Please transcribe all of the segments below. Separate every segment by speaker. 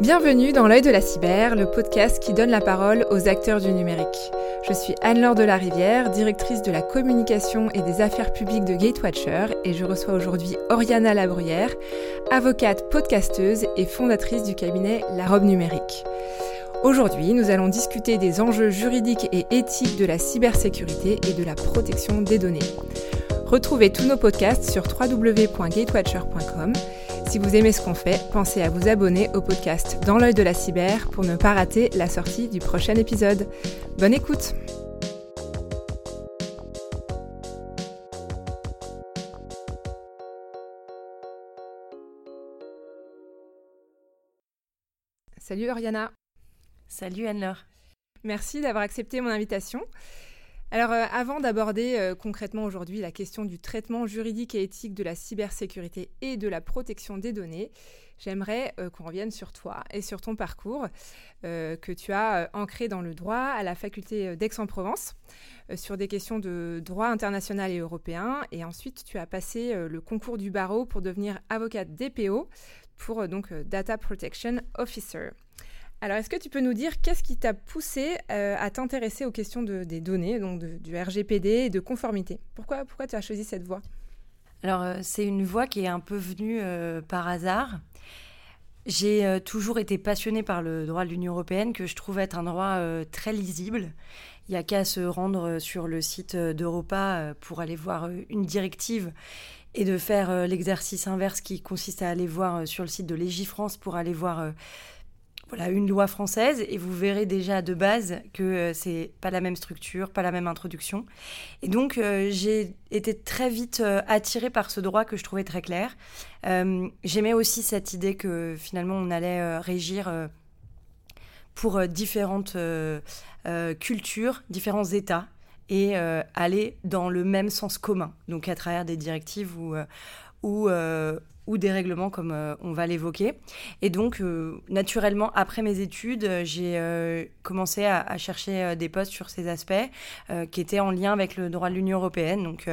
Speaker 1: Bienvenue dans l'œil de la cyber, le podcast qui donne la parole aux acteurs du numérique. Je suis Anne-Laure de la Rivière, directrice de la communication et des affaires publiques de Gatewatcher et je reçois aujourd'hui Oriana Labruyère, avocate, podcasteuse et fondatrice du cabinet La Robe Numérique. Aujourd'hui, nous allons discuter des enjeux juridiques et éthiques de la cybersécurité et de la protection des données. Retrouvez tous nos podcasts sur www.gatewatcher.com si vous aimez ce qu'on fait, pensez à vous abonner au podcast Dans l'œil de la cyber pour ne pas rater la sortie du prochain épisode. Bonne écoute Salut Oriana
Speaker 2: Salut Anne-Laure
Speaker 1: Merci d'avoir accepté mon invitation. Alors, euh, avant d'aborder euh, concrètement aujourd'hui la question du traitement juridique et éthique de la cybersécurité et de la protection des données, j'aimerais euh, qu'on revienne sur toi et sur ton parcours que tu as ancré dans le droit à la faculté d'Aix-en-Provence sur des questions de droit international et européen. Et ensuite, tu as passé le concours du barreau pour devenir avocate DPO pour donc Data Protection Officer. Alors, est-ce que tu peux nous dire qu'est-ce qui t'a poussé euh, à t'intéresser aux questions des données, donc du RGPD et de conformité? Pourquoi, pourquoi tu as choisi cette voie?
Speaker 2: Alors, euh, c'est une voie qui est un peu venue euh, par hasard. J'ai toujours été passionnée par le droit de l'Union européenne, que je trouve être un droit très lisible. Il n'y a qu'à se rendre sur le site d'Europa pour aller voir une directive et de faire l'exercice inverse qui consiste à aller voir sur le site de Légifrance pour aller voir voilà une loi française et vous verrez déjà de base que euh, c'est pas la même structure, pas la même introduction. Et donc euh, j'ai été très vite euh, attirée par ce droit que je trouvais très clair. J'aimais aussi cette idée que finalement on allait régir pour différentes cultures, différents États et aller dans le même sens commun, donc à travers des directives ou, ou ou des règlements comme euh, on va l'évoquer. Et donc, euh, naturellement, après mes études, euh, j'ai commencé à, chercher des postes sur ces aspects qui étaient en lien avec le droit de l'Union européenne. Donc,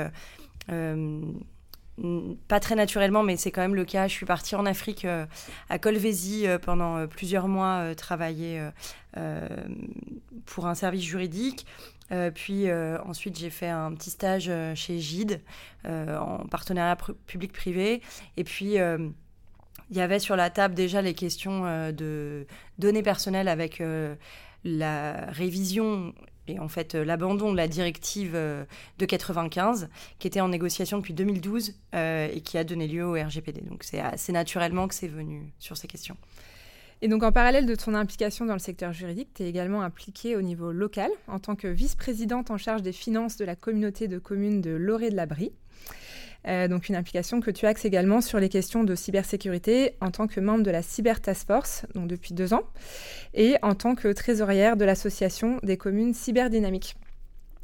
Speaker 2: pas très naturellement, mais c'est quand même le cas. Je suis partie en Afrique, à Colvézi, pendant plusieurs mois, travailler pour un service juridique. Euh, puis euh, ensuite, j'ai fait un petit stage euh, chez Gide en partenariat public-privé. Et puis, il y avait sur la table déjà les questions de données personnelles avec la révision et en fait l'abandon de la directive de 95 qui était en négociation depuis 2012 et qui a donné lieu au RGPD. Donc c'est assez naturellement que c'est venu sur ces questions.
Speaker 1: Et donc, en parallèle de ton implication dans le secteur juridique, tu es également impliquée au niveau local en tant que vice-présidente en charge des finances de la communauté de communes de Loré de la. Euh, donc, une implication que tu axes également sur les questions de cybersécurité en tant que membre de la Cyber Task Force, donc depuis deux ans, et en tant que trésorière de l'association des communes cyberdynamiques.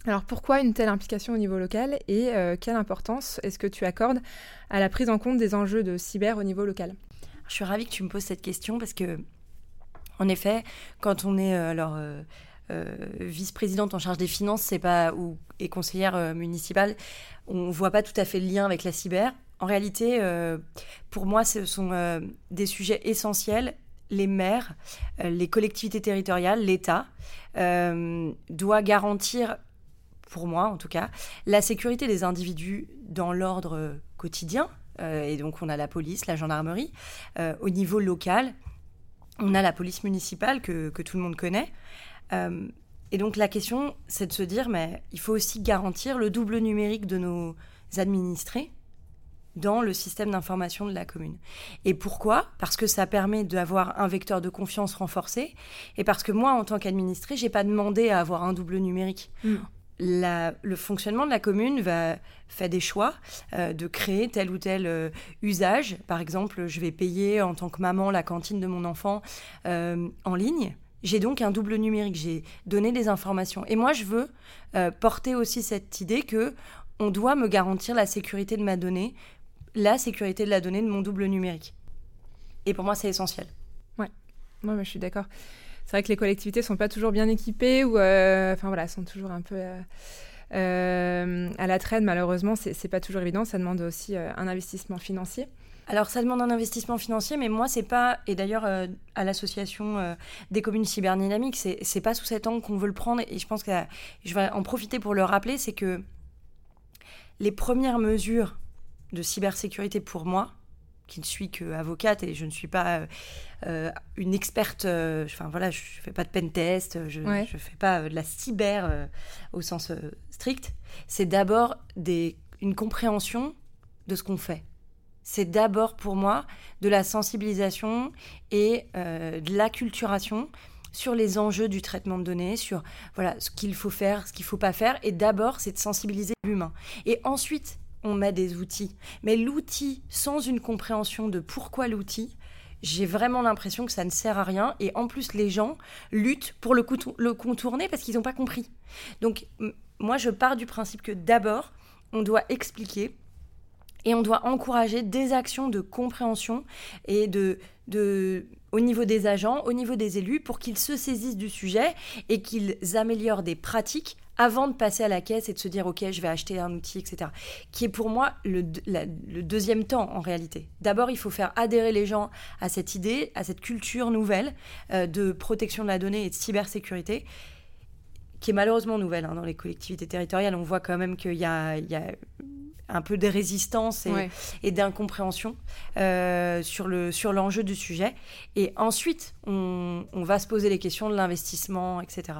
Speaker 1: Alors pourquoi une telle implication au niveau local et euh, quelle importance est-ce que tu accordes à la prise en compte des enjeux de cyber au niveau local?
Speaker 2: Je suis ravie que tu me poses cette question parce que, en effet, quand on est euh, alors euh, euh, vice-présidente en charge des finances, c'est pas ou et conseillère municipale, on voit pas tout à fait le lien avec la cyber. En réalité, pour moi, ce sont des sujets essentiels les maires, les collectivités territoriales, l'État doit garantir, pour moi en tout cas, la sécurité des individus dans l'ordre quotidien, et donc on a la police, la gendarmerie. Euh, au niveau local, on a la police municipale que, tout le monde connaît. Euh, et donc la question, c'est de se dire, mais il faut aussi garantir le double numérique de nos administrés dans le système d'information de la commune. Et pourquoi? Parce que ça permet d'avoir un vecteur de confiance renforcé et parce que moi, en tant qu'administré, j'ai pas demandé à avoir un double numérique. Le fonctionnement de la commune va faire des choix euh, de créer tel ou tel euh, usage. Par exemple, je vais payer en tant que maman la cantine de mon enfant euh, en ligne. J'ai donc un double numérique. J'ai donné des informations. Et moi, je veux porter aussi cette idée que on doit me garantir la sécurité de ma donnée, la sécurité de la donnée de mon double numérique. Et pour moi, c'est essentiel.
Speaker 1: Ouais, moi, je suis d'accord c'est vrai que les collectivités sont pas toujours bien équipées ou euh, enfin voilà, sont toujours un peu euh, euh, à la traîne. Malheureusement, c'est pas toujours évident. Ça demande aussi un investissement financier.
Speaker 2: alors ça demande un investissement financier, mais moi c'est pas et d'ailleurs à l'association des communes cyberdynamiques, c'est pas sous cet angle qu'on veut le prendre et je pense que je vais en profiter pour le rappeler, c'est que les premières mesures de cybersécurité pour moi, qui ne suis qu'avocate et je ne suis pas euh, une experte, enfin voilà, je fais pas de pen test, je ne fais pas de la cyber au sens strict, c'est d'abord une compréhension de ce qu'on fait c'est d'abord pour moi de la sensibilisation et euh, de l'acculturation sur les enjeux du traitement de données, sur voilà ce qu'il faut faire, ce qu'il faut pas faire. Et d'abord, c'est de sensibiliser l'humain. Et ensuite, on met des outils. Mais l'outil, sans une compréhension de pourquoi l'outil, j'ai vraiment l'impression que ça ne sert à rien. Et en plus, les gens luttent pour le, contourner parce qu'ils n'ont pas compris. Donc, moi, je pars du principe que d'abord, on doit expliquer et on doit encourager des actions de compréhension et de, de, au niveau des agents, au niveau des élus, pour qu'ils se saisissent du sujet et qu'ils améliorent des pratiques avant de passer à la caisse et de se dire ok je vais acheter un outil etc qui est pour moi le, le deuxième temps en réalité d'abord il faut faire adhérer les gens à cette idée à cette culture nouvelle euh, de protection de la donnée et de cybersécurité qui est malheureusement nouvelle hein, dans les collectivités territoriales on voit quand même qu'il y a, il y a un peu de résistance et, d'incompréhension euh, sur, le, sur l'enjeu du sujet. Et ensuite, on, on va se poser les questions de l'investissement, etc.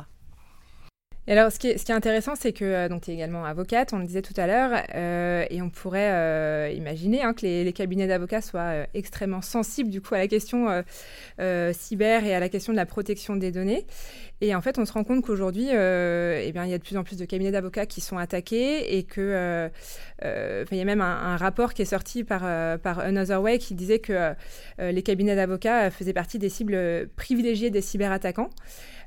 Speaker 1: Alors, ce qui est, intéressant, c'est que euh, tu es également avocate, on le disait tout à l'heure, euh, et on pourrait euh, imaginer hein, que les, cabinets d'avocats soient extrêmement sensibles du coup à la question cyber et à la question de la protection des données. Et en fait, on se rend compte qu'aujourd'hui, eh il y a de plus en plus de cabinets d'avocats qui sont attaqués et que il y a même un, un, rapport qui est sorti par, par Another Way qui disait que les cabinets d'avocats faisaient partie des cibles privilégiées des cyberattaquants.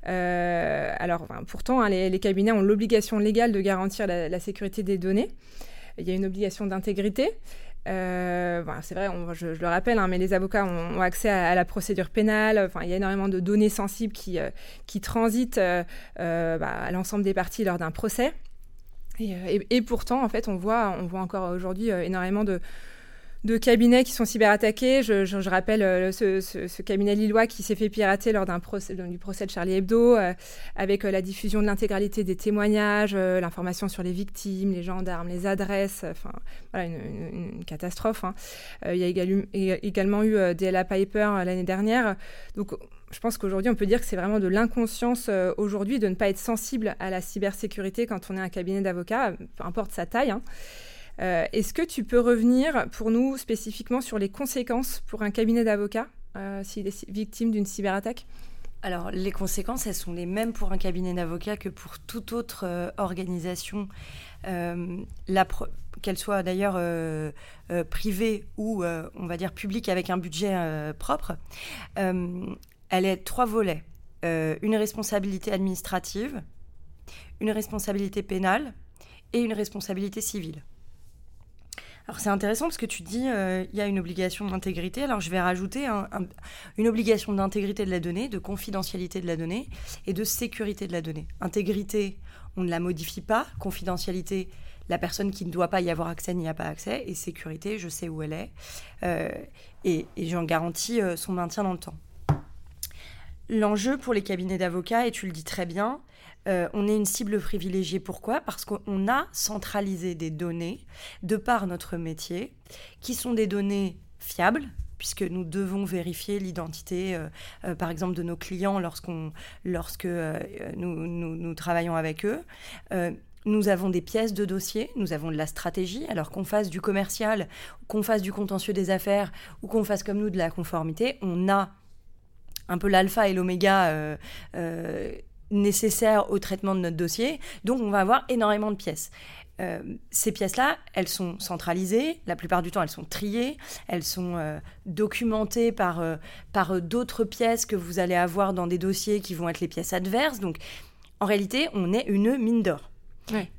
Speaker 1: Euh, alors, pourtant, hein, les, cabinets ont l'obligation légale de garantir la, sécurité des données. Il y a une obligation d'intégrité. Euh, c'est vrai, je, le rappelle, hein, mais les avocats ont, accès à, la procédure pénale. Enfin, il y a énormément de données sensibles qui, euh, qui transitent bah, à l'ensemble des parties lors d'un procès. Et, et, pourtant, en fait, on voit, on voit encore aujourd'hui énormément de, de cabinets qui sont cyberattaqués. Je, je, rappelle euh, ce, cabinet lillois qui s'est fait pirater lors du procès de Charlie Hebdo, euh, avec euh, la diffusion de l'intégralité des témoignages, l'information sur les victimes, les gendarmes, les adresses. Enfin, voilà, une, catastrophe. Hein. il y a également, eu DLA Piper l'année dernière. Donc, je pense qu'aujourd'hui, on peut dire que c'est vraiment de l'inconscience aujourd'hui de ne pas être sensible à la cybersécurité quand on est un cabinet d'avocats, peu importe sa taille. Hein. Euh, est-ce que tu peux revenir pour nous spécifiquement sur les conséquences pour un cabinet d'avocats euh, s'il est victime d'une cyberattaque?
Speaker 2: Alors, les conséquences, elles sont les mêmes pour un cabinet d'avocats que pour toute autre euh, organisation, qu'elle soit d'ailleurs privée ou, on va dire, publique avec un budget propre. elle est trois volets. une responsabilité administrative, une responsabilité pénale et une responsabilité civile. Alors c'est intéressant parce que tu dis euh, il y a une obligation d'intégrité. Alors je vais rajouter une obligation d'intégrité de la donnée, de confidentialité de la donnée et de sécurité de la donnée. Intégrité, on ne la modifie pas. Confidentialité, la personne qui ne doit pas y avoir accès n'y a pas accès. Et sécurité, je sais où elle est euh, et, j'en garantis euh, son maintien dans le temps. L'enjeu pour les cabinets d'avocats, et tu le dis très bien, euh, on est une cible privilégiée. Pourquoi? Parce qu'on a centralisé des données de par notre métier, qui sont des données fiables, puisque nous devons vérifier l'identité, euh, euh, par exemple, de nos clients lorsqu'on, lorsque nous, nous, travaillons avec eux. nous avons des pièces de dossier, nous avons de la stratégie, alors qu'on fasse du commercial, qu'on fasse du contentieux des affaires ou qu'on fasse comme nous de la conformité, on a un peu l'alpha et l'oméga nécessaires au traitement de notre dossier. Donc, on va avoir énormément de pièces. Euh, ces pièces-là, elles sont centralisées, la plupart du temps elles sont triées, elles sont euh, documentées par, euh, par d'autres pièces que vous allez avoir dans des dossiers qui vont être les pièces adverses. Donc en réalité, on est une mine d'or.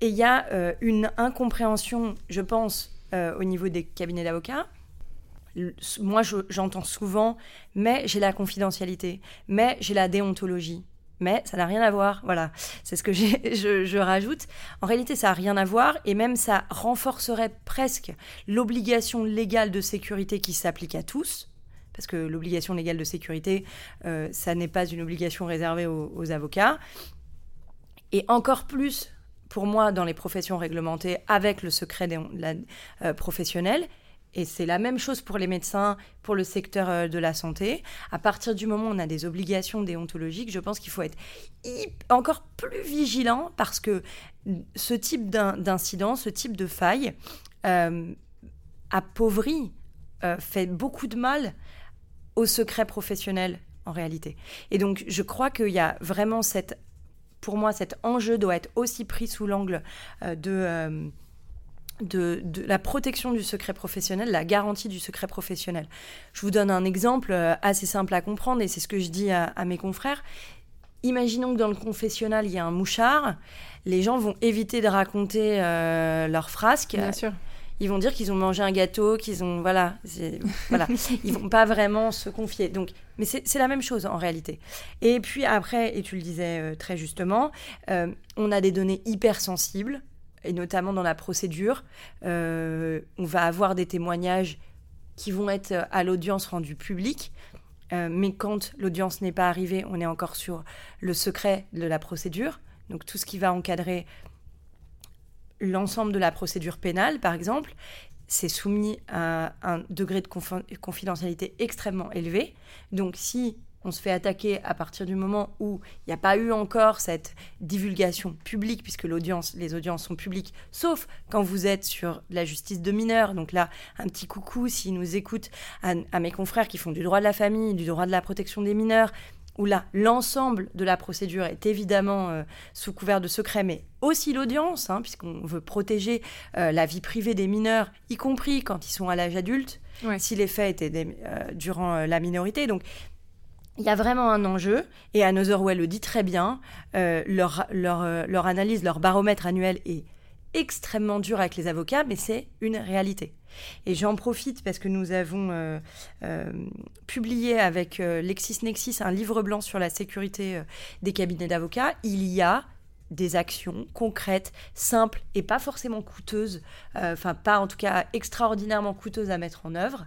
Speaker 2: Et il y a une incompréhension, je pense, au niveau des cabinets d'avocats. Moi, j'entends souvent, mais j'ai la confidentialité, mais j'ai la déontologie. Mais ça n'a rien à voir. Voilà, c'est ce que je, rajoute. En réalité, ça n'a rien à voir et même ça renforcerait presque l'obligation légale de sécurité qui s'applique à tous. Parce que l'obligation légale de sécurité, euh, ça n'est pas une obligation réservée aux, avocats. Et encore plus, pour moi, dans les professions réglementées, avec le secret euh, professionnel, et c'est la même chose pour les médecins, pour le secteur euh, de la santé. À partir du moment où on a des obligations déontologiques, je pense qu'il faut être encore plus vigilant parce que ce type d'incident, ce type de faille, euh, appauvrit, euh, fait beaucoup de mal au secret professionnel en réalité. Et donc je crois qu'il y a vraiment cette, pour moi, cet enjeu doit être aussi pris sous l'angle de de, la protection du secret professionnel, la garantie du secret professionnel. Je vous donne un exemple euh, assez simple à comprendre et c'est ce que je dis à, mes confrères. Imaginons que dans le confessionnal, il y a un mouchard. Les gens vont éviter de raconter euh, leurs frasques.
Speaker 1: Bien sûr.
Speaker 2: Ils vont dire qu'ils ont mangé un gâteau, qu'ils ont voilà, voilà. Ils vont pas vraiment se confier. Donc, mais c'est la même chose en réalité. Et puis après, et tu le disais euh, très justement, on a des données hyper sensibles et notamment dans la procédure, euh, on va avoir des témoignages qui vont être à l'audience rendue publique. Euh, mais quand l'audience n'est pas arrivée, on est encore sur le secret de la procédure. Donc tout ce qui va encadrer l'ensemble de la procédure pénale, par exemple, c'est soumis à un degré de confidentialité extrêmement élevé. Donc si on se fait attaquer à partir du moment où il n'y a pas eu encore cette divulgation publique, puisque l'audience, les audiences sont publiques, sauf quand vous êtes sur la justice de mineurs. Donc là, un petit coucou s'ils nous écoutent à, mes confrères qui font du droit de la famille, du droit de la protection des mineurs, où là, l'ensemble de la procédure est évidemment euh, sous couvert de secret, mais aussi l'audience, hein, puisqu'on veut protéger euh, la vie privée des mineurs, y compris quand ils sont à l'âge adulte, si les faits étaient euh, durant la minorité. Donc, il y a vraiment un enjeu, et Another Way le dit très bien, euh, euh, leur, analyse, leur baromètre annuel est extrêmement dur avec les avocats, mais c'est une réalité. Et j'en profite parce que nous avons euh, publié avec LexisNexis un livre blanc sur la sécurité des cabinets d'avocats. Il y a des actions concrètes, simples et pas forcément coûteuses, enfin pas en tout cas extraordinairement coûteuses à mettre en œuvre,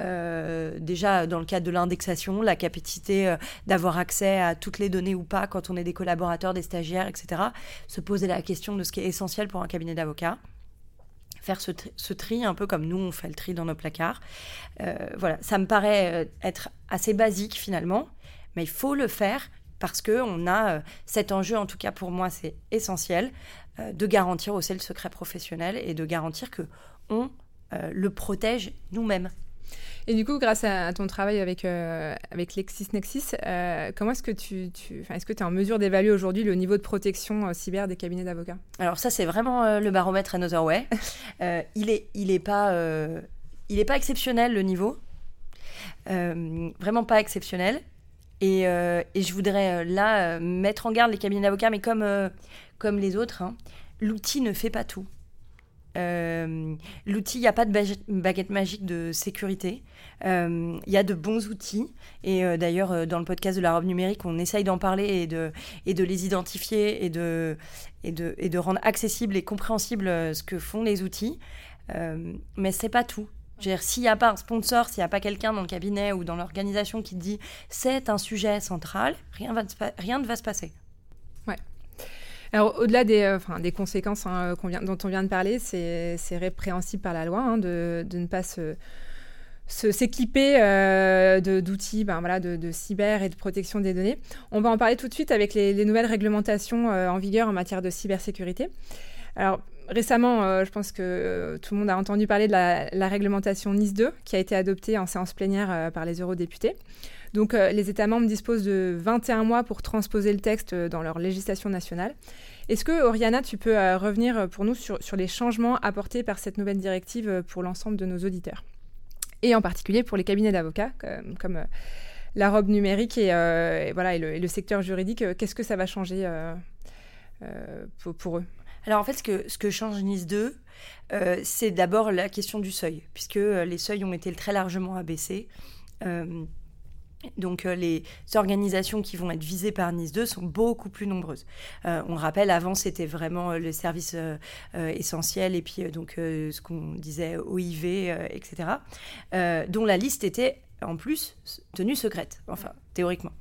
Speaker 2: euh, déjà dans le cadre de l'indexation, la capacité euh, d'avoir accès à toutes les données ou pas quand on est des collaborateurs, des stagiaires, etc. Se poser la question de ce qui est essentiel pour un cabinet d'avocats. Faire ce, tri, un peu comme nous on fait le tri dans nos placards. Euh, voilà, ça me paraît être assez basique finalement, mais il faut le faire parce qu'on a cet enjeu, en tout cas pour moi c'est essentiel, de garantir aussi le secret professionnel et de garantir que on le protège nous-mêmes.
Speaker 1: Et du coup, grâce à, ton travail avec, euh, avec LexisNexis, euh, comment est-ce que tu, tu est-ce que tu es en mesure d'évaluer aujourd'hui le niveau de protection euh, cyber des cabinets d'avocats?
Speaker 2: Alors ça, c'est vraiment le baromètre Another Way. il est, il est pas, il est pas exceptionnel le niveau, vraiment pas exceptionnel. Et, et je voudrais là mettre en garde les cabinets d'avocats, mais comme, comme les autres, hein, l'outil ne fait pas tout. Euh, l'outil, il n'y a pas de baguette magique de sécurité. Euh, il y a de bons outils. Et euh, d'ailleurs, dans le podcast de la robe numérique, on essaye d'en parler et de, les identifier et de, rendre accessible et compréhensible ce que font les outils. mais c'est pas tout. S'il n'y a pas un sponsor, s'il n'y a pas quelqu'un dans le cabinet ou dans l'organisation qui dit c'est un sujet central, rien ne va se passer.
Speaker 1: Alors, au-delà des, euh, des conséquences hein, dont on vient de parler, c'est répréhensible par la loi hein, de, ne pas se s'équiper euh, d'outils ben, voilà, de, cyber et de protection des données. On va en parler tout de suite avec les, nouvelles réglementations euh, en vigueur en matière de cybersécurité. Alors récemment, je pense que tout le monde a entendu parler de la, la, réglementation NIS 2 qui a été adoptée en séance plénière par les eurodéputés. Donc euh, les États membres disposent de 21 mois pour transposer le texte euh, dans leur législation nationale. Est-ce que, Oriana, tu peux euh, revenir pour nous sur, les changements apportés par cette nouvelle directive pour l'ensemble de nos auditeurs? Et en particulier pour les cabinets d'avocats, comme, la robe numérique et, voilà, le, secteur juridique. Qu'est-ce que ça va changer pour, eux?
Speaker 2: Alors en fait, ce que, ce que change Nice 2, c'est d'abord la question du seuil, puisque les seuils ont été très largement abaissés. Donc les organisations qui vont être visées par Nice 2 sont beaucoup plus nombreuses. on rappelle, avant c'était vraiment le service essentiel et puis donc ce qu'on disait OIV, etc., dont la liste était en plus tenue secrète, enfin théoriquement.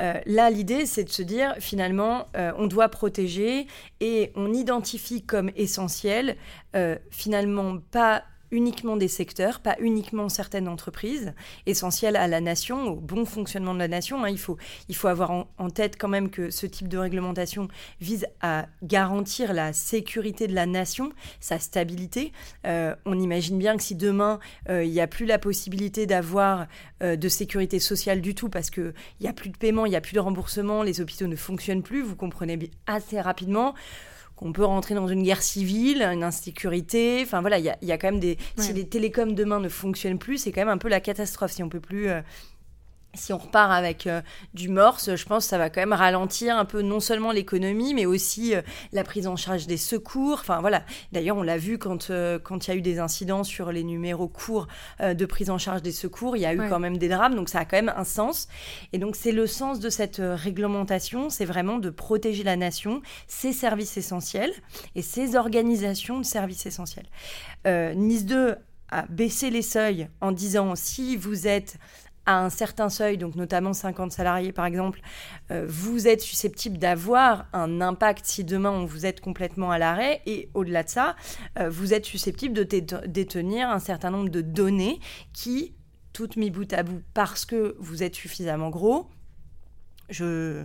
Speaker 2: Euh, là, l'idée, c'est de se dire, finalement, euh, on doit protéger et on identifie comme essentiel, euh, finalement, pas uniquement des secteurs, pas uniquement certaines entreprises, essentielles à la nation, au bon fonctionnement de la nation. Hein. Il, faut, il faut avoir en, tête quand même que ce type de réglementation vise à garantir la sécurité de la nation, sa stabilité. Euh, on imagine bien que si demain, euh, il n'y a plus la possibilité d'avoir euh, de sécurité sociale du tout parce qu'il n'y a plus de paiement, il n'y a plus de remboursement, les hôpitaux ne fonctionnent plus, vous comprenez assez rapidement qu'on peut rentrer dans une guerre civile, une insécurité. Enfin voilà, il y a, quand même des. Si les télécoms demain ne fonctionnent plus, c'est quand même un peu la catastrophe. Si on peut plus euh, si on repart avec euh, du morse, je pense que ça va quand même ralentir un peu non seulement l'économie, mais aussi euh, la prise en charge des secours. Enfin voilà. D'ailleurs, on l'a vu quand euh, quand il y a eu des incidents sur les numéros courts de prise en charge des secours, il y a eu quand même des drames. Donc ça a quand même un sens. Et donc c'est le sens de cette réglementation, c'est vraiment de protéger la nation, ses services essentiels et ses organisations de services essentiels. nice 2 a baissé les seuils en disant si vous êtes à un certain seuil, donc notamment 50 salariés par exemple, euh, vous êtes susceptible d'avoir un impact si demain on vous êtes complètement à l'arrêt. Et au-delà de ça, euh, vous êtes susceptible de détenir un certain nombre de données qui, toutes mis bout à bout, parce que vous êtes suffisamment gros, je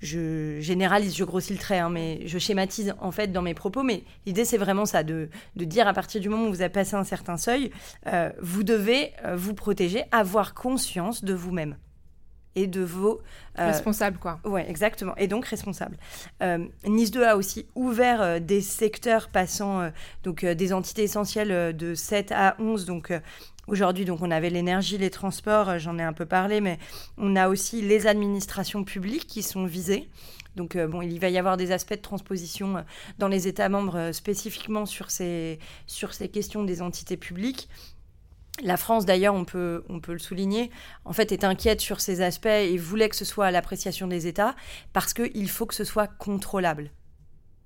Speaker 2: je généralise, je grossis le trait, hein, mais je schématise en fait dans mes propos. Mais l'idée, c'est vraiment ça, de, dire à partir du moment où vous avez passé un certain seuil, euh, vous devez euh, vous protéger, avoir conscience de vous-même et de vos...
Speaker 1: Euh, responsables, quoi.
Speaker 2: Ouais, exactement. Et donc responsable. nice 2 a aussi ouvert des secteurs passant, donc des entités essentielles de 7 à 11, donc Aujourd'hui, donc, on avait l'énergie, les transports, euh, j'en ai un peu parlé, mais on a aussi les administrations publiques qui sont visées. Donc, euh, bon, il va y avoir des aspects de transposition euh, dans les États membres spécifiquement sur ces, questions des entités publiques. La France, d'ailleurs, on peut, on peut le souligner, en fait, est inquiète sur ces aspects et voulait que ce soit à l'appréciation des États parce qu'il faut que ce soit contrôlable.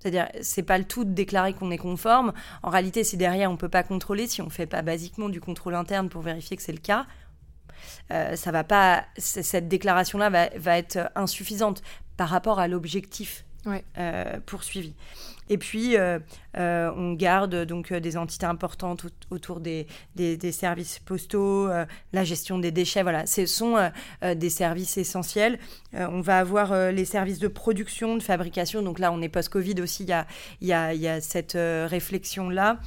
Speaker 2: C'est-à-dire, c'est pas le tout de déclarer qu'on est conforme. En réalité, si derrière on peut pas contrôler, si on fait pas basiquement du contrôle interne pour vérifier que c'est le cas, euh, ça va pas. Cette déclaration-là va, être insuffisante par rapport à l'objectif euh, poursuivi. Et puis, euh, euh, on garde donc euh, des entités importantes autour des, des, services postaux, la gestion des déchets. Voilà, ce sont des services essentiels. on va avoir les services de production, de fabrication. Donc là, on est post-Covid aussi. Il y a, y, a, y a cette réflexion-là.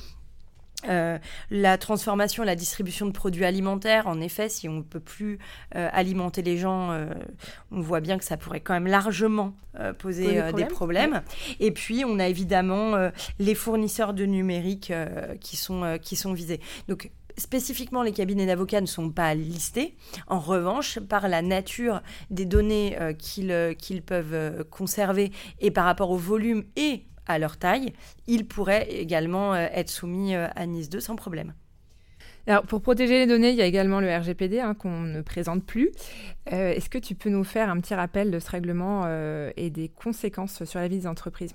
Speaker 2: Euh, la transformation, la distribution de produits alimentaires, en effet, si on ne peut plus euh, alimenter les gens, euh, on voit bien que ça pourrait quand même largement poser des problèmes. Et puis, on a évidemment les fournisseurs de numérique qui, sont, qui sont visés. Donc, spécifiquement, les cabinets d'avocats ne sont pas listés. En revanche, par la nature des données qu'ils peuvent conserver et par rapport au volume et à leur taille, ils pourraient également euh, être soumis euh, à NIS 2 sans problème.
Speaker 1: Alors, pour protéger les données, il y a également le RGPD hein, qu'on ne présente plus. Euh, est-ce que tu peux nous faire un petit rappel de ce règlement et des conséquences sur la vie des entreprises?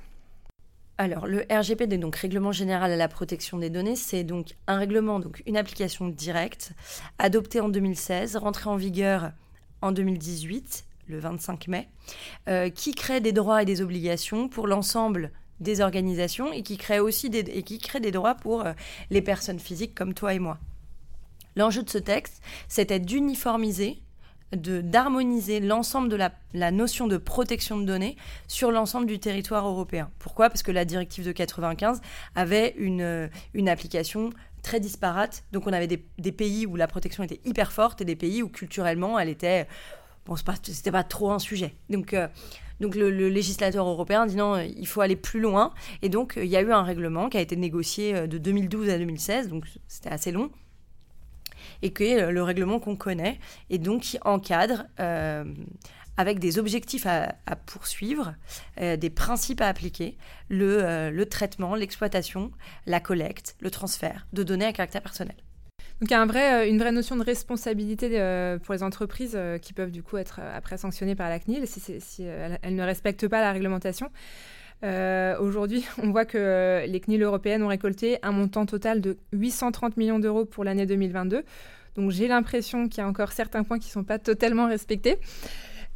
Speaker 2: Alors, le RGPD, donc Règlement général à la protection des données, c'est donc un règlement, donc une application directe, adoptée en 2016, rentrée en vigueur en 2018, le 25 mai, qui crée des droits et des obligations pour l'ensemble des organisations et qui crée aussi des, et qui crée des droits pour euh, les personnes physiques comme toi et moi. L'enjeu de ce texte, c'était d'uniformiser, d'harmoniser l'ensemble de la, la, notion de protection de données sur l'ensemble du territoire européen. Pourquoi? Parce que la directive de 95 avait une, euh, une application très disparate. Donc on avait des, pays où la protection était hyper forte et des pays où culturellement elle était bon c'était pas, pas trop un sujet. Donc euh, donc le, législateur européen dit non, il faut aller plus loin. Et donc il y a eu un règlement qui a été négocié euh, de 2012 à 2016, donc c'était assez long et qui est le règlement qu'on connaît, et donc qui encadre euh, avec des objectifs à, poursuivre, euh, des principes à appliquer, le traitement, l'exploitation, la collecte, le transfert de données à caractère personnel.
Speaker 1: Donc il y a vrai, une vraie notion de responsabilité pour les entreprises qui peuvent du coup être après sanctionnées par la CNIL si, elles, ne respectent pas la réglementation. Aujourd'hui, on voit que les CNIL européennes ont récolté un montant total de 830 millions d'euros pour l'année 2022. Donc j'ai l'impression qu'il y a encore certains points qui ne sont pas totalement respectés.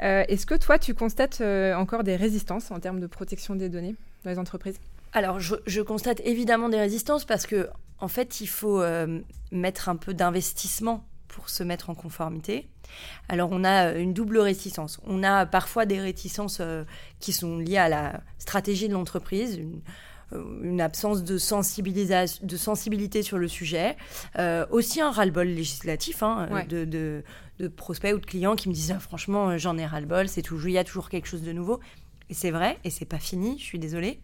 Speaker 1: Euh, est-ce que toi, tu constates euh, encore des résistances en termes de protection des données dans les entreprises?
Speaker 2: Alors, je, constate évidemment des résistances parce que, en fait, il faut euh, mettre un peu d'investissement pour se mettre en conformité. Alors, on a une double réticence. On a parfois des réticences qui sont liées à la stratégie de l'entreprise, euh, une absence de, sensibilisation, de sensibilité sur le sujet, euh, aussi un ras-le-bol législatif hein, de, de, prospects ou de clients qui me disent ah, franchement euh, j'en ai ras-le-bol, c'est toujours il y a toujours quelque chose de nouveau. Et c'est vrai, et c'est pas fini, je suis désolée.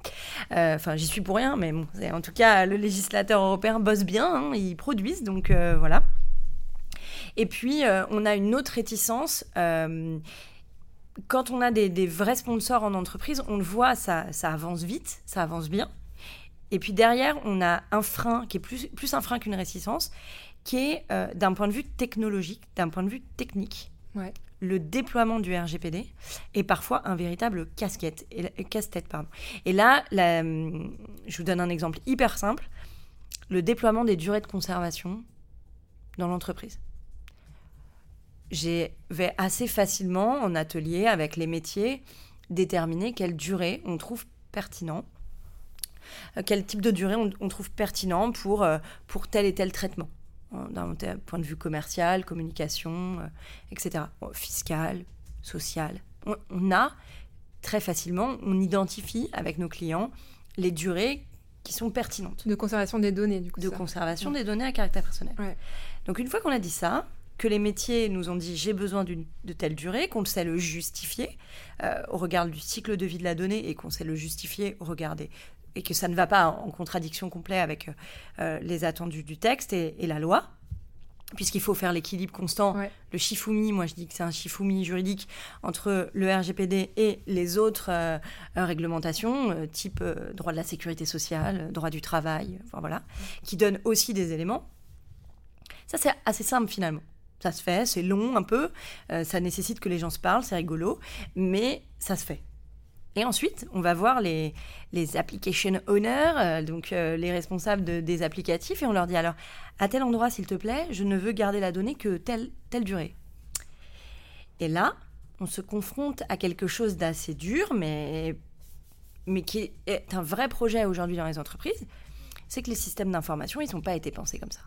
Speaker 2: Enfin, j'y suis pour rien, mais bon, en tout cas, le législateur européen bosse bien, hein, ils produisent, donc voilà. Et puis, on a une autre réticence. quand on a des, vrais sponsors en entreprise, on le voit, ça, ça avance vite, ça avance bien. Et puis derrière, on a un frein qui est plus, plus un frein qu'une réticence, qui est euh, d'un point de vue technologique, d'un point de vue technique. Le déploiement du RGPD est parfois un véritable casquette, casse-tête. Et là, je vous donne un exemple hyper simple le déploiement des durées de conservation dans l'entreprise. J'ai vais assez facilement en atelier avec les métiers déterminer quelle durée on trouve pertinent euh, quel type de durée on, trouve pertinent pour, euh, pour tel et tel traitement d'un point de vue commercial, communication, euh, etc. Fiscal, social. On, a très facilement, on identifie avec nos clients les durées qui sont pertinentes.
Speaker 1: De conservation des données, du coup.
Speaker 2: De conservation des données à caractère personnel. Donc une fois qu'on a dit ça, que les métiers nous ont dit j'ai besoin de telle durée, qu'on sait le justifier au regard du cycle de vie de la donnée et qu'on sait le justifier au regard des et que ça ne va pas en contradiction complète avec euh, les attendus du texte et, la loi, puisqu'il faut faire l'équilibre constant. Le shifumi, moi je dis que c'est un shifumi juridique entre le RGPD et les autres euh, réglementations, euh, type droit de la sécurité sociale, droit du travail, voilà, qui donnent aussi des éléments. Ça c'est assez simple finalement. Ça se fait, c'est long un peu, ça nécessite que les gens se parlent, c'est rigolo, mais ça se fait. Et ensuite, on va voir les, les application owners, euh, donc euh, les responsables des applicatifs, et on leur dit alors, à tel endroit, s'il te plaît, je ne veux garder la donnée que telle, telle durée. Et là, on se confronte à quelque chose d'assez dur, mais, mais qui est un vrai projet aujourd'hui dans les entreprises, c'est que les systèmes d'information, ils n'ont pas été pensés comme ça.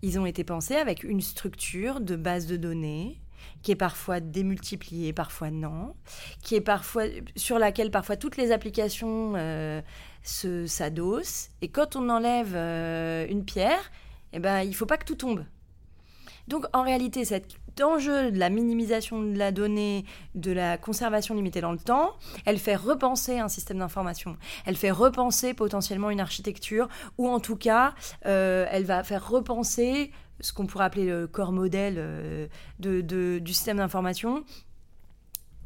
Speaker 2: Ils ont été pensés avec une structure de base de données, qui est parfois démultipliée, parfois non, qui est parfois sur laquelle parfois toutes les applications euh, s'adossent. Et quand on enlève euh, une pierre, eh ben, il faut pas que tout tombe. Donc en réalité, cet enjeu de la minimisation de la donnée, de la conservation limitée dans le temps, elle fait repenser un système d'information. Elle fait repenser potentiellement une architecture, ou en tout cas, euh, elle va faire repenser ce qu'on pourrait appeler le corps modèle euh, de, du système d'information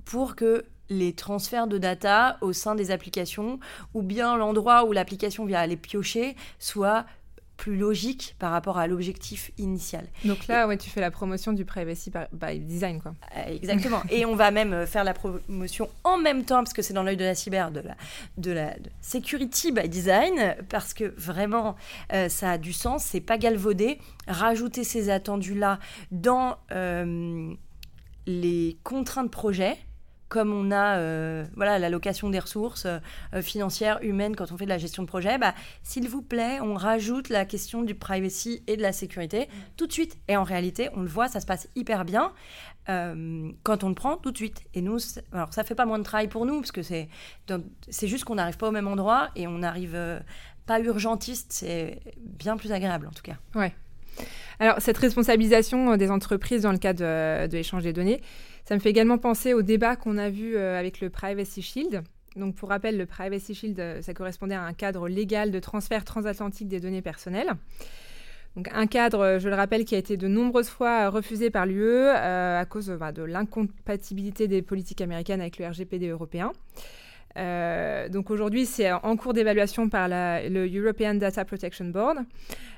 Speaker 2: pour que les transferts de data au sein des applications ou bien l'endroit où l'application vient aller piocher soit plus logique par rapport à l'objectif initial.
Speaker 1: Donc là, ouais, tu fais la promotion du privacy by design, quoi.
Speaker 2: Euh, exactement. et on va même euh, faire la promotion en même temps, parce que c'est dans l'œil de la cyber, de la, de la security by design, parce que vraiment, euh, ça a du sens, c'est pas galvaudé. Rajouter ces attendus-là dans les contraintes projet, comme on a euh, voilà l'allocation des ressources euh, financières, humaines quand on fait de la gestion de projet, bah, s'il vous plaît, on rajoute la question du privacy et de la sécurité tout de suite. Et en réalité, on le voit, ça se passe hyper bien euh, quand on le prend tout de suite. Et nous, alors ça fait pas moins de travail pour nous, parce que c'est, c'est juste qu'on n'arrive pas au même endroit et on n'arrive pas urgentiste, c'est bien plus agréable en tout cas.
Speaker 1: Ouais. Alors, cette responsabilisation des entreprises dans le cadre de l'échange des données, ça me fait également penser au débat qu'on a vu euh, avec le Privacy Shield. Donc, pour rappel, le Privacy Shield, euh, ça correspondait à un cadre légal de transfert transatlantique des données personnelles. Donc, un cadre, euh, je le rappelle, qui a été de nombreuses fois refusé par l'UE à cause bah, de l'incompatibilité des politiques américaines avec le RGPD européen. donc aujourd'hui, c'est en cours d'évaluation par le European Data Protection Board.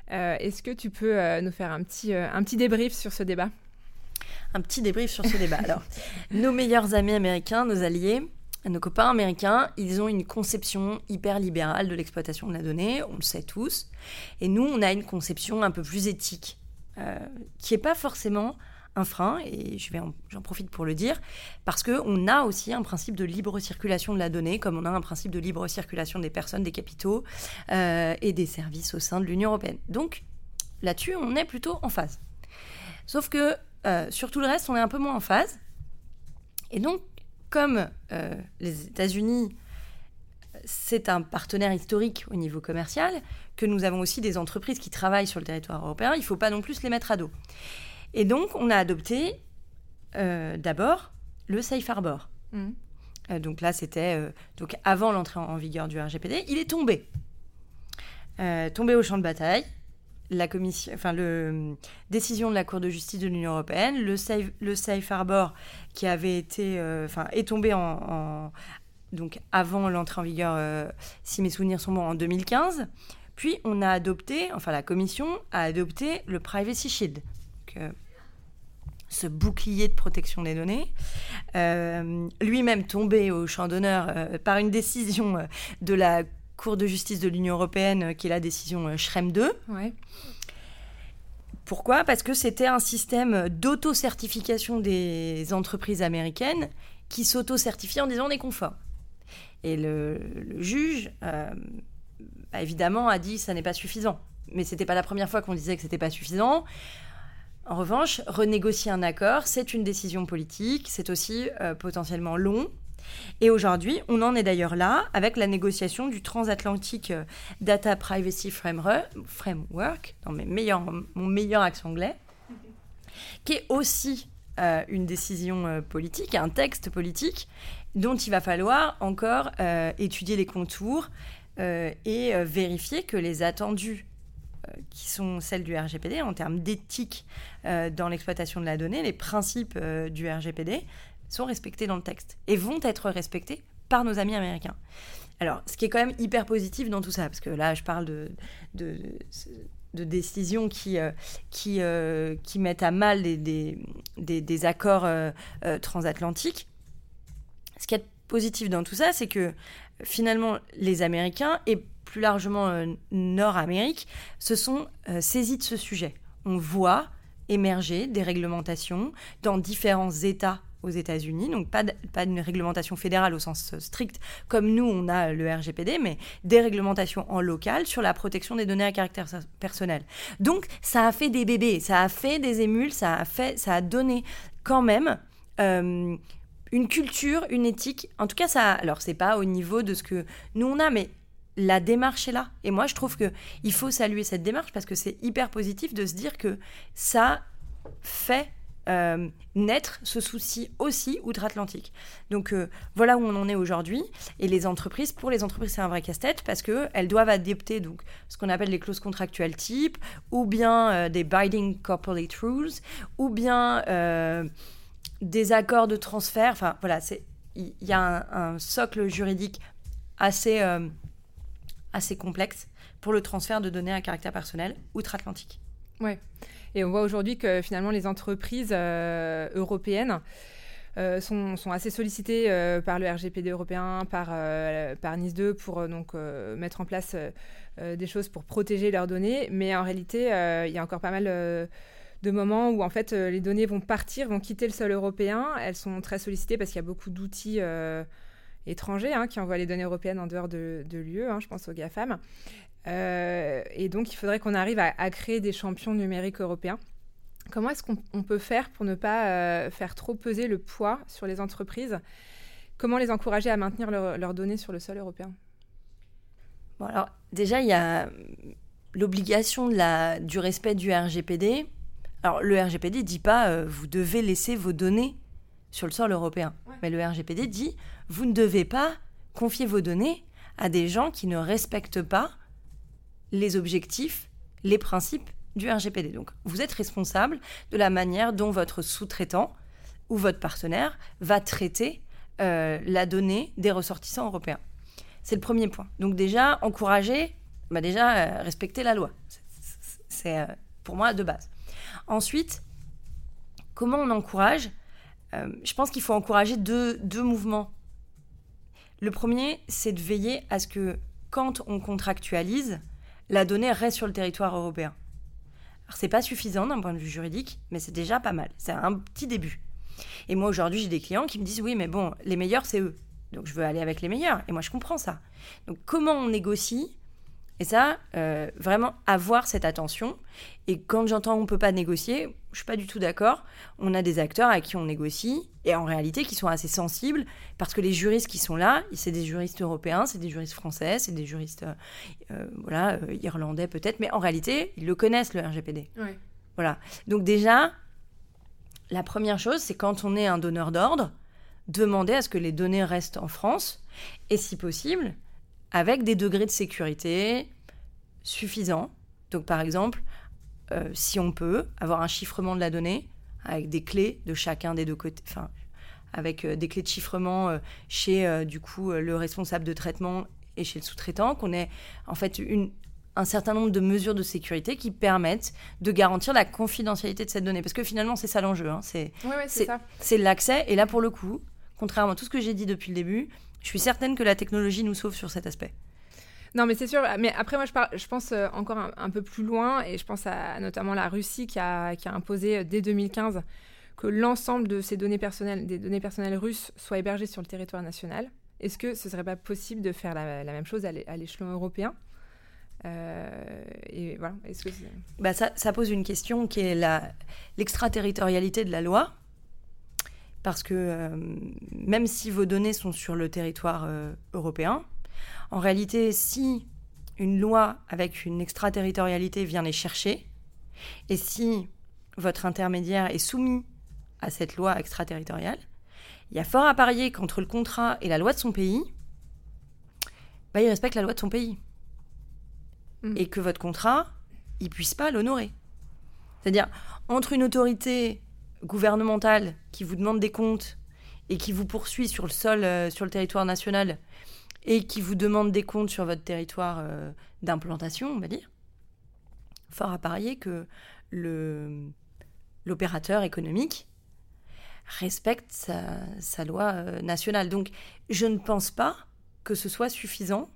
Speaker 1: Est-ce que tu peux nous faire un petit, un petit débrief sur ce débat?
Speaker 2: Un petit débrief sur ce débat. Alors, nos meilleurs amis américains, nos alliés, nos copains américains, ils ont une conception hyper libérale de l'exploitation de la donnée, on le sait tous. Et nous, on a une conception un peu plus éthique, euh, qui n'est pas forcément un frein, et j'en profite pour le dire, parce qu'on a aussi un principe de libre circulation de la donnée, comme on a un principe de libre circulation des personnes, des capitaux euh, et des services au sein de l'Union européenne. Donc là-dessus, on est plutôt en phase. Sauf que euh, sur tout le reste, on est un peu moins en phase. Et donc, comme euh, les États-Unis, c'est un partenaire historique au niveau commercial, que nous avons aussi des entreprises qui travaillent sur le territoire européen, il ne faut pas non plus les mettre à dos. Et donc, on a adopté euh, d'abord le Safe Harbor. Mmh. Euh, donc là, c'était donc avant l'entrée en vigueur du RGPD. Il est tombé. tombé au champ de bataille la décision de la Cour de justice de l'Union européenne, le safe, harbor qui avait été, euh, enfin, est tombé en, donc avant l'entrée en vigueur, euh, si mes souvenirs sont bons, en 2015. Puis on a adopté, enfin la commission a adopté le Privacy Shield, euh, ce bouclier de protection des données, lui-même tombé au champ d'honneur par une décision de la Cour de justice de l'Union européenne, euh, qui est la décision euh, Schrem 2. Pourquoi? Parce que c'était un système d'auto-certification des entreprises américaines qui s'auto-certifiait en disant on est conforme. Et le, juge, euh, bah, évidemment, a dit ça n'est pas suffisant. Mais ce n'était pas la première fois qu'on disait que ce n'était pas suffisant. En revanche, renégocier un accord, c'est une décision politique, c'est aussi potentiellement long. Et aujourd'hui, on en est d'ailleurs là avec la négociation du transatlantique euh, Data Privacy Framework, dans mon meilleur accent anglais, qui est aussi euh, une décision euh, politique, un texte politique dont il va falloir encore étudier les contours et vérifier que les attendus qui sont celles du RGPD en termes d'éthique dans l'exploitation de la donnée, les principes du RGPD, sont respectés dans le texte et vont être respectés par nos amis américains. Alors, ce qui est quand même hyper positif dans tout ça, parce que là, je parle de, de, de décisions qui, euh, qui, euh, qui mettent à mal des, des, des, accords euh, transatlantiques. Ce qui est positif dans tout ça, c'est que finalement, les Américains et plus largement Nord-Amérique se sont saisis de ce sujet. On voit émerger des réglementations dans différents États aux États-Unis, donc pas, de, pas une réglementation fédérale au sens strict comme nous on a le RGPD, mais des réglementations en local sur la protection des données à caractère personnel. Donc ça a fait des bébés, ça a fait des émules, ça a fait, ça a donné quand même. Euh, une culture, une éthique. En tout cas, ça. Alors, c'est pas au niveau de ce que nous on a, mais la démarche est là. Et moi, je trouve que il faut saluer cette démarche parce que c'est hyper positif de se dire que ça fait euh, naître ce souci aussi outre-Atlantique. Donc euh, voilà où on en est aujourd'hui. Et les entreprises, pour les entreprises, c'est un vrai casse-tête parce qu'elles doivent adapter donc, ce qu'on appelle les clauses contractuelles type, ou bien euh, des binding corporate rules, ou bien des accords de transfert. Enfin voilà, il y, a un, socle juridique assez, assez complexe pour le transfert de données à caractère personnel outre-Atlantique.
Speaker 1: Ouais. Et on voit aujourd'hui que finalement les entreprises euh, européennes euh, sont, assez sollicitées euh, par le RGPD européen, par, par Nice 2 pour donc mettre en place des choses pour protéger leurs données. Mais en réalité, il y a encore pas mal de moments où en fait les données vont partir, vont quitter le sol européen. Elles sont très sollicitées parce qu'il y a beaucoup d'outils étrangers hein, qui envoient les données européennes en dehors de, de l'UE, hein, je pense aux GAFAM. Euh, et donc, il faudrait qu'on arrive à, créer des champions numériques européens. Comment est-ce qu'on peut faire pour ne pas euh, faire trop peser le poids sur les entreprises? Comment les encourager à maintenir leurs données sur le sol européen?
Speaker 2: Bon, alors, déjà, il y a l'obligation du respect du RGPD. Alors, le RGPD ne dit pas euh, vous devez laisser vos données sur le sol européen. Mais le RGPD dit vous ne devez pas confier vos données à des gens qui ne respectent pas les objectifs, les principes du RGPD. Donc, vous êtes responsable de la manière dont votre sous-traitant ou votre partenaire va traiter la donnée des ressortissants européens. C'est le premier point. Donc déjà, encourager, bah déjà, respecter la loi. C'est pour moi de base. Ensuite, comment on encourage Je pense qu'il faut encourager deux, deux mouvements. Le premier, c'est de veiller à ce que quand on contractualise, la donnée reste sur le territoire européen. Alors c'est pas suffisant d'un point de vue juridique, mais c'est déjà pas mal. C'est un petit début. Et moi aujourd'hui, j'ai des clients qui me disent oui, mais bon, les meilleurs c'est eux. Donc je veux aller avec les meilleurs. Et moi je comprends ça. Donc comment on négocie et ça, euh, vraiment avoir cette attention. Et quand j'entends on ne peut pas négocier, je suis pas du tout d'accord. On a des acteurs avec qui on négocie et en réalité qui sont assez sensibles parce que les juristes qui sont là, c'est des juristes européens, c'est des juristes français, c'est des juristes euh, euh, voilà irlandais peut-être, mais en réalité ils le connaissent le RGPD. Voilà. Donc déjà, la première chose, c'est quand on est un donneur d'ordre, demander à ce que les données restent en France et si possible avec des degrés de sécurité suffisants. Donc par exemple, euh, si on peut avoir un chiffrement de la donnée avec des clés de chacun des deux côtés, enfin avec euh, des clés de chiffrement euh, chez du coup le responsable de traitement et chez le sous-traitant, qu'on ait en fait une, un certain nombre de mesures de sécurité qui permettent de garantir la confidentialité de cette donnée. Parce que finalement, c'est ça l'enjeu. Hein. C'est c'est l'accès. Et là, pour le coup, contrairement à tout ce que j'ai dit depuis le début, je suis certaine que la technologie nous sauve sur cet aspect.
Speaker 1: Non, mais c'est sûr. Mais après, moi, je, je pense euh, encore un, peu plus loin, et je pense à notamment la Russie qui a, qui a imposé euh, dès 2015 que l'ensemble de ces données personnelles, des données personnelles russes, soient hébergées sur le territoire national. Est-ce que ce serait pas possible de faire la, même chose à l'échelon européen? Euh, et voilà. Est-ce que
Speaker 2: bah ça, ça, pose une question qui est l'extraterritorialité de la loi. Parce que euh, même si vos données sont sur le territoire euh, européen, en réalité, si une loi avec une extraterritorialité vient les chercher, et si votre intermédiaire est soumis à cette loi extraterritoriale, il y a fort à parier qu'entre le contrat et la loi de son pays, bah, il respecte la loi de son pays. Mm. Et que votre contrat, il puisse pas l'honorer. C'est-à-dire, entre une autorité gouvernementale qui vous demande des comptes et qui vous poursuit sur le sol, euh, sur le territoire national, et qui vous demande des comptes sur votre territoire euh, d'implantation, on va dire, fort à parier que l'opérateur économique respecte sa, loi euh, nationale. Donc, je ne pense pas que ce soit suffisant,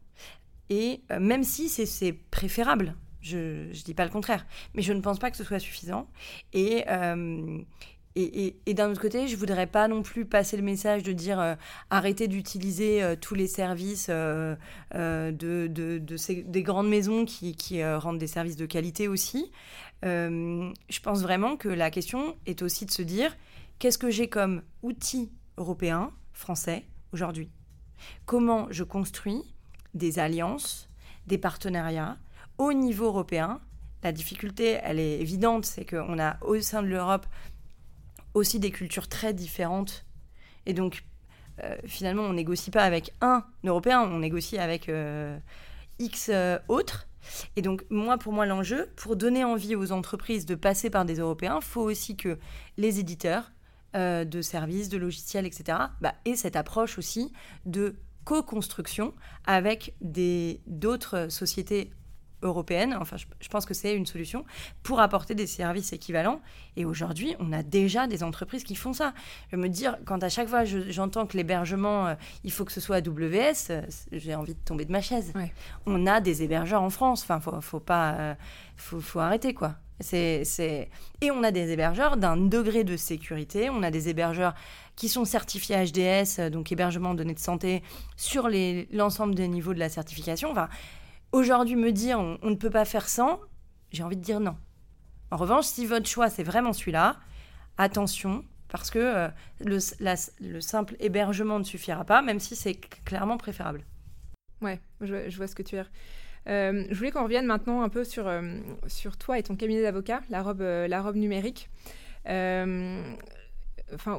Speaker 2: et même si c'est préférable, je ne dis pas le contraire, mais je ne pense pas que ce soit suffisant. Et, et, d'un autre côté, je voudrais pas non plus passer le message de dire euh, arrêtez d'utiliser euh, tous les services euh, de, des grandes maisons qui, qui rendent des services de qualité aussi. je pense vraiment que la question est aussi de se dire qu'est-ce que j'ai comme outil européen, français, aujourd'hui? Comment je construis des alliances, des partenariats au niveau européen? La difficulté, elle est évidente, c'est qu'on a au sein de l'Europe aussi des cultures très différentes. Et donc, euh, finalement, on négocie pas avec un Européen, on négocie avec euh, X euh, autres. Et donc, moi, pour moi, l'enjeu, pour donner envie aux entreprises de passer par des Européens, faut aussi que les éditeurs de services, de logiciels, etc., bah, aient cette approche aussi de co-construction avec d'autres sociétés européenne. Enfin, je, pense que c'est une solution pour apporter des services équivalents. Et aujourd'hui, on a déjà des entreprises qui font ça. Je me dire, quand à chaque fois j'entends que l'hébergement, euh, il faut que ce soit AWS, euh, j'ai envie de tomber de ma chaise. On a des hébergeurs en France. Enfin, faut, faut pas, euh, faut, faut, arrêter quoi. C'est. Et on a des hébergeurs d'un degré de sécurité. On a des hébergeurs qui sont certifiés HDS, donc hébergement de données de santé, sur l'ensemble des niveaux de la certification. Enfin, Aujourd'hui, me dire on, ne peut pas faire sans, j'ai envie de dire non. En revanche, si votre choix c'est vraiment celui-là, attention, parce que euh, le, simple hébergement ne suffira pas, même si c'est clairement préférable.
Speaker 1: Ouais, je, vois ce que tu veux. Euh, je voulais qu'on revienne maintenant un peu sur, euh, sur toi et ton cabinet d'avocat, la robe, la robe numérique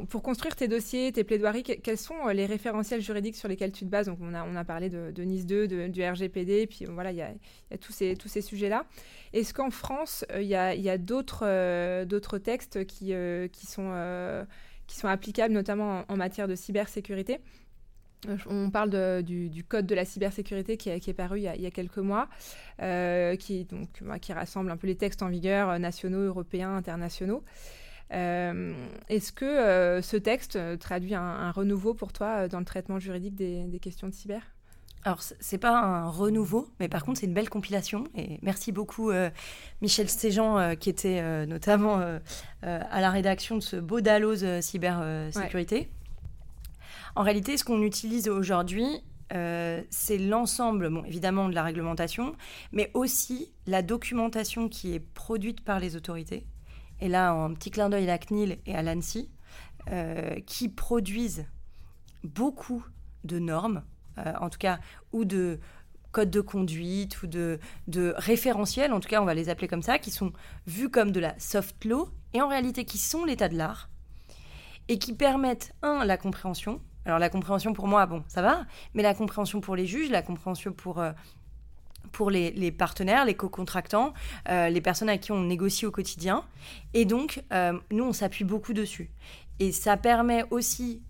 Speaker 1: pour construire tes dossiers, tes plaidoiries, quels sont euh, les référentiels juridiques sur lesquels tu te bases? Donc, on a, on a parlé de, Nice 2, du RGPD, puis voilà, il y a, tous ces, tous ces sujets-là. Est-ce qu'en France, euh, il y a, y a d'autres, euh, textes qui, qui sont qui sont applicables notamment en, matière de cybersécurité? On parle du, code de la cybersécurité qui, est paru il y, a, quelques mois, qui, donc, bah, qui rassemble un peu les textes en vigueur nationaux, européens, internationaux. Est-ce que ce texte traduit un, renouveau pour toi dans le traitement juridique des questions de cyber?
Speaker 2: Alors, c'est pas un renouveau, mais par contre, c'est une belle compilation. Et merci beaucoup, euh, Michel Stéjean, euh, qui était euh, notamment à la rédaction de ce beau Dalloz cybersécurité. En réalité, ce qu'on utilise aujourd'hui, c'est l'ensemble, bon, évidemment, de la réglementation, mais aussi la documentation qui est produite par les autorités. Et là, un petit clin d'œil à la CNIL et à l'ANSI, qui produisent beaucoup de normes euh, en tout cas, ou de codes de conduite ou de, de référentiels, en tout cas on va les appeler comme ça, qui sont vus comme de la soft law et en réalité qui sont l'état de l'art et qui permettent, un, la compréhension. Alors la compréhension pour moi, bon, ça va, mais la compréhension pour les juges, la compréhension pour, euh, pour les, partenaires, les co-contractants, euh, les personnes avec qui on négocie au quotidien. Et donc, nous, on s'appuie beaucoup dessus. Et ça permet aussi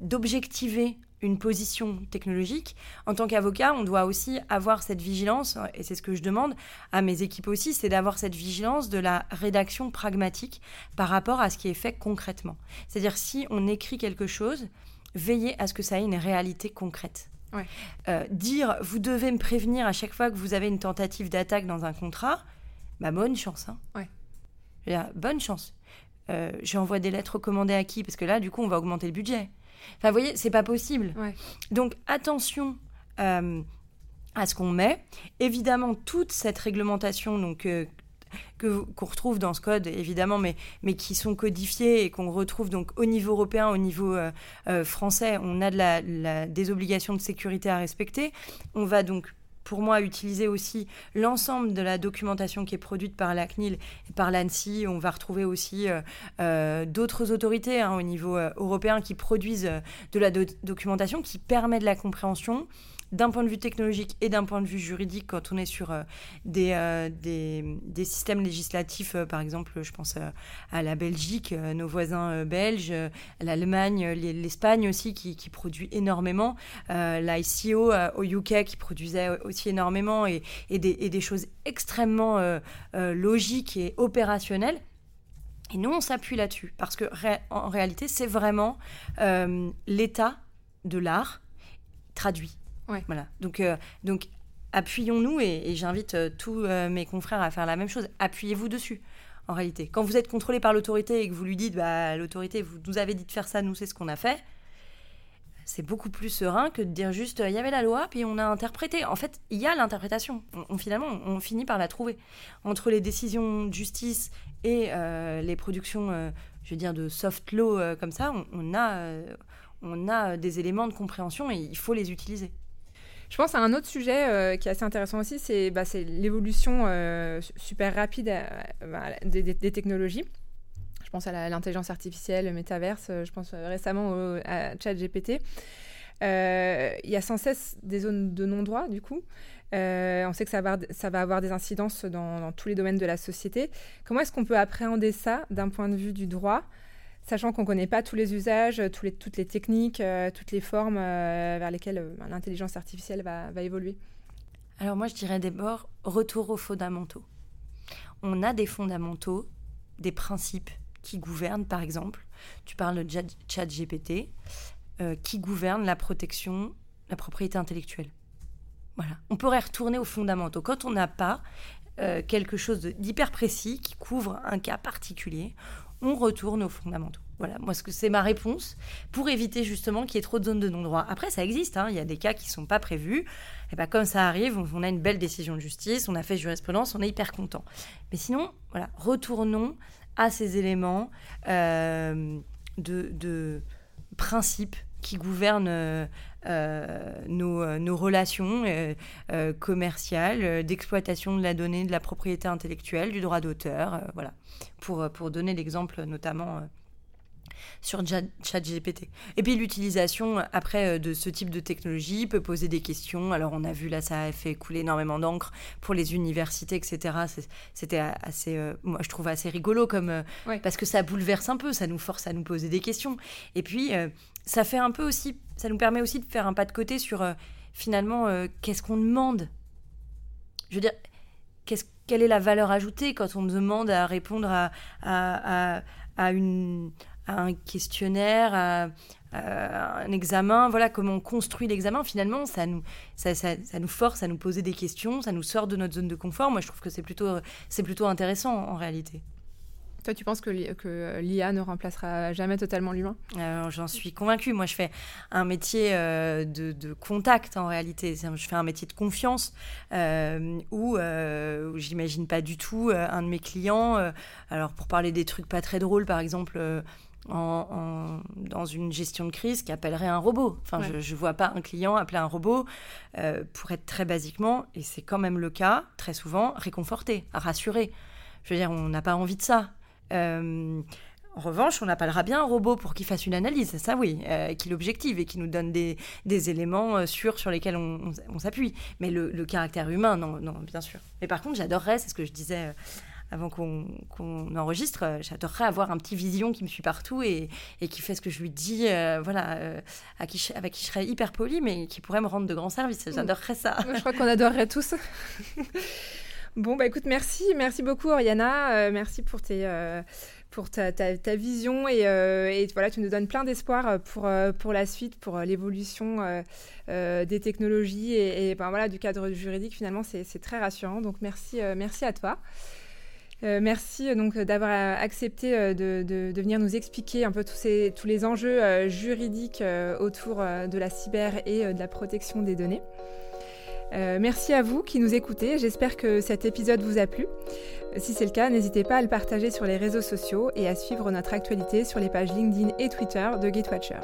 Speaker 2: d'objectiver une position technologique, en tant qu'avocat, on doit aussi avoir cette vigilance, et c'est ce que je demande à mes équipes aussi, c'est d'avoir cette vigilance de la rédaction pragmatique par rapport à ce qui est fait concrètement. C'est-à-dire si on écrit quelque chose, veillez à ce que ça ait une réalité concrète. Euh, dire vous devez me prévenir à chaque fois que vous avez une tentative d'attaque dans un contrat, bah bonne chance. Hein. Ouais. bonne chance. Euh, J'envoie des lettres recommandées à qui? Parce que là, du coup, on va augmenter le budget. Enfin, vous voyez, c'est pas possible. Donc, attention euh, à ce qu'on met. Évidemment, toute cette réglementation, donc. Euh, que qu'on retrouve dans ce code évidemment mais mais qui sont codifiés et qu'on retrouve donc au niveau européen au niveau euh, français on a des obligations de sécurité à respecter. On va donc pour moi, utiliser aussi l'ensemble de la documentation qui est produite par la CNIL et par l'ANSI. On va retrouver aussi euh, euh, d'autres autorités hein, au niveau euh, européen qui produisent de la documentation qui permet de la compréhension d'un point de vue technologique et d'un point de vue juridique quand on est sur euh, des, des, systèmes législatifs, par exemple, je pense à la Belgique, nos voisins belges, l'Allemagne, l'Espagne aussi qui, qui, produit énormément, l'ICO au UK qui produisait aussi énormément et, et, des, et des, choses extrêmement logiques et opérationnelles. Et nous, on s'appuie là-dessus parce que en réalité, c'est vraiment l'état de l'art traduit. Voilà. Donc, euh, donc appuyons-nous et, j'invite euh, tous euh, mes confrères à faire la même chose. Appuyez-vous dessus. En réalité, quand vous êtes contrôlé par l'autorité et que vous lui dites, bah, l'autorité, vous nous avez dit de faire ça, nous c'est ce qu'on a fait, c'est beaucoup plus serein que de dire juste, il y avait la loi, puis on a interprété. En fait, il y a l'interprétation. On, finalement, on finit par la trouver. Entre les décisions de justice et les productions, je veux dire, de soft law comme ça, on, a, on a des éléments de compréhension et il faut les utiliser.
Speaker 1: Je pense à un autre sujet euh, qui est assez intéressant aussi, c'est bah, l'évolution euh, super rapide euh, bah, des, technologies. Je pense à l'intelligence artificielle, le métaverse, je pense récemment à ChatGPT. Il y a sans cesse des zones de non-droit, du coup. on sait que ça va, avoir des incidences dans, tous les domaines de la société. Comment est-ce qu'on peut appréhender ça d'un point de vue du droit sachant qu'on ne connaît pas tous les usages, toutes les techniques, euh, toutes les formes euh, vers lesquelles euh, l'intelligence artificielle va, évoluer?
Speaker 2: Alors moi, je dirais d'abord retour aux fondamentaux. On a des fondamentaux, des principes qui gouvernent, par exemple, tu parles de chat GPT, qui gouvernent la protection, la propriété intellectuelle. Voilà. On pourrait retourner aux fondamentaux. Quand on n'a pas quelque chose d'hyper précis qui couvre un cas particulier, on retourne aux fondamentaux. Voilà, moi, c'est ma réponse pour éviter justement qu'il y ait trop de zones de non-droit. Après, ça existe, hein. il y a des cas qui ne sont pas prévus. Et bien, comme ça arrive, on a une belle décision de justice, on a fait jurisprudence, on est hyper content. Mais sinon, voilà, retournons à ces éléments euh, de, principes qui gouvernent euh, euh, nos, relations commerciales, d'exploitation de la donnée, de la propriété intellectuelle, du droit d'auteur, voilà. Pour, pour donner l'exemple notamment sur ChatGPT. Et puis l'utilisation après de ce type de technologie peut poser des questions. Alors on a vu là, ça a fait couler énormément d'encre pour les universités, etc. C'était assez, moi je trouve assez rigolo comme parce que ça bouleverse un peu, ça nous force à nous poser des questions. Et puis ça fait un peu aussi, ça nous permet aussi de faire un pas de côté sur finalement qu'est-ce qu'on demande? Je veux dire, quelle est la valeur ajoutée quand on demande à répondre à, à, à, une, un questionnaire, à, un examen, voilà comment on construit l'examen, finalement, ça nous, ça, ça, ça, nous force à nous poser des questions, ça nous sort de notre zone de confort. Moi, je trouve que c'est plutôt, c'est plutôt intéressant en réalité.
Speaker 1: Toi, tu penses que, l'IA ne remplacera jamais totalement l'humain?
Speaker 2: J'en suis convaincue. Moi, je fais un métier euh, de, contact en réalité. Je fais un métier de confiance euh, où, euh, j'imagine pas du tout un de mes clients. alors, pour parler des trucs pas très drôles, par exemple. En, dans une gestion de crise qui appellerait un robot. Enfin, je ne vois pas un client appeler un robot pour être très basiquement, et c'est quand même le cas, très souvent, réconforter, rassurer. Je veux dire, on n'a pas envie de ça. Euh, en revanche, on appellera bien un robot pour qu'il fasse une analyse, ça oui, euh, qui l'objective et qui nous donne des, des éléments euh, sûrs sur lesquels on, s'appuie. Mais le, caractère humain, non, non, bien sûr. Mais par contre, j'adorerais, c'est ce que je disais avant qu'on enregistre, j'adorerais avoir un petit vision qui me suit partout et, et qui fait ce que je lui dis, voilà, à qui avec qui je serais hyper poli, mais qui pourrait me rendre de grands services. J'adorerais ça.
Speaker 1: Je crois qu'on adorerait tous. Bon, bah écoute, merci. Merci beaucoup, Oriana. Euh, merci pour, tes, euh, pour ta, ta, vision. Et, euh, et, voilà, tu nous donnes plein d'espoir pour, pour la suite, pour l'évolution des technologies et, ben, voilà, du cadre juridique. Finalement, c'est très rassurant. Donc, merci, merci à toi. Merci donc d'avoir accepté de, venir nous expliquer un peu tous, les enjeux juridiques autour de la cyber et de la protection des données. Euh, merci à vous qui nous écoutez, j'espère que cet épisode vous a plu. Si c'est le cas, n'hésitez pas à le partager sur les réseaux sociaux et à suivre notre actualité sur les pages LinkedIn et Twitter de Gatewatcher.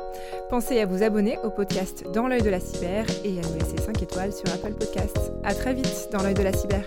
Speaker 1: Pensez à vous abonner au podcast Dans l'œil de la cyber et à nous laisser 5 étoiles sur Apple Podcasts. À très vite dans l'œil de la cyber.